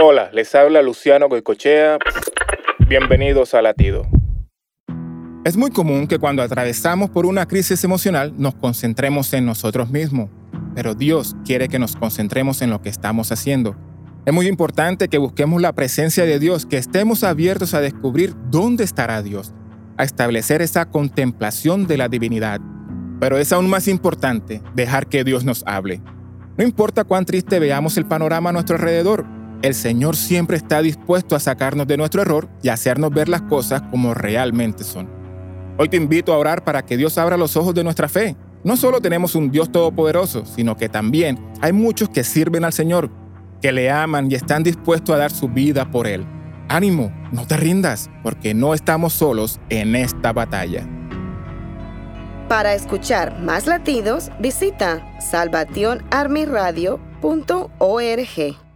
Hola, les habla Luciano Goicochea. Bienvenidos a Latido. Es muy común que cuando atravesamos por una crisis emocional nos concentremos en nosotros mismos, pero Dios quiere que nos concentremos en lo que estamos haciendo. Es muy importante que busquemos la presencia de Dios, que estemos abiertos a descubrir dónde estará Dios, a establecer esa contemplación de la divinidad. Pero es aún más importante dejar que Dios nos hable. No importa cuán triste veamos el panorama a nuestro alrededor, el Señor siempre está dispuesto a sacarnos de nuestro error y hacernos ver las cosas como realmente son. Hoy te invito a orar para que Dios abra los ojos de nuestra fe. No solo tenemos un Dios todopoderoso, sino que también hay muchos que sirven al Señor, que le aman y están dispuestos a dar su vida por Él. Ánimo, no te rindas, porque no estamos solos en esta batalla. Para escuchar más latidos, visita salvationarmyradio.org.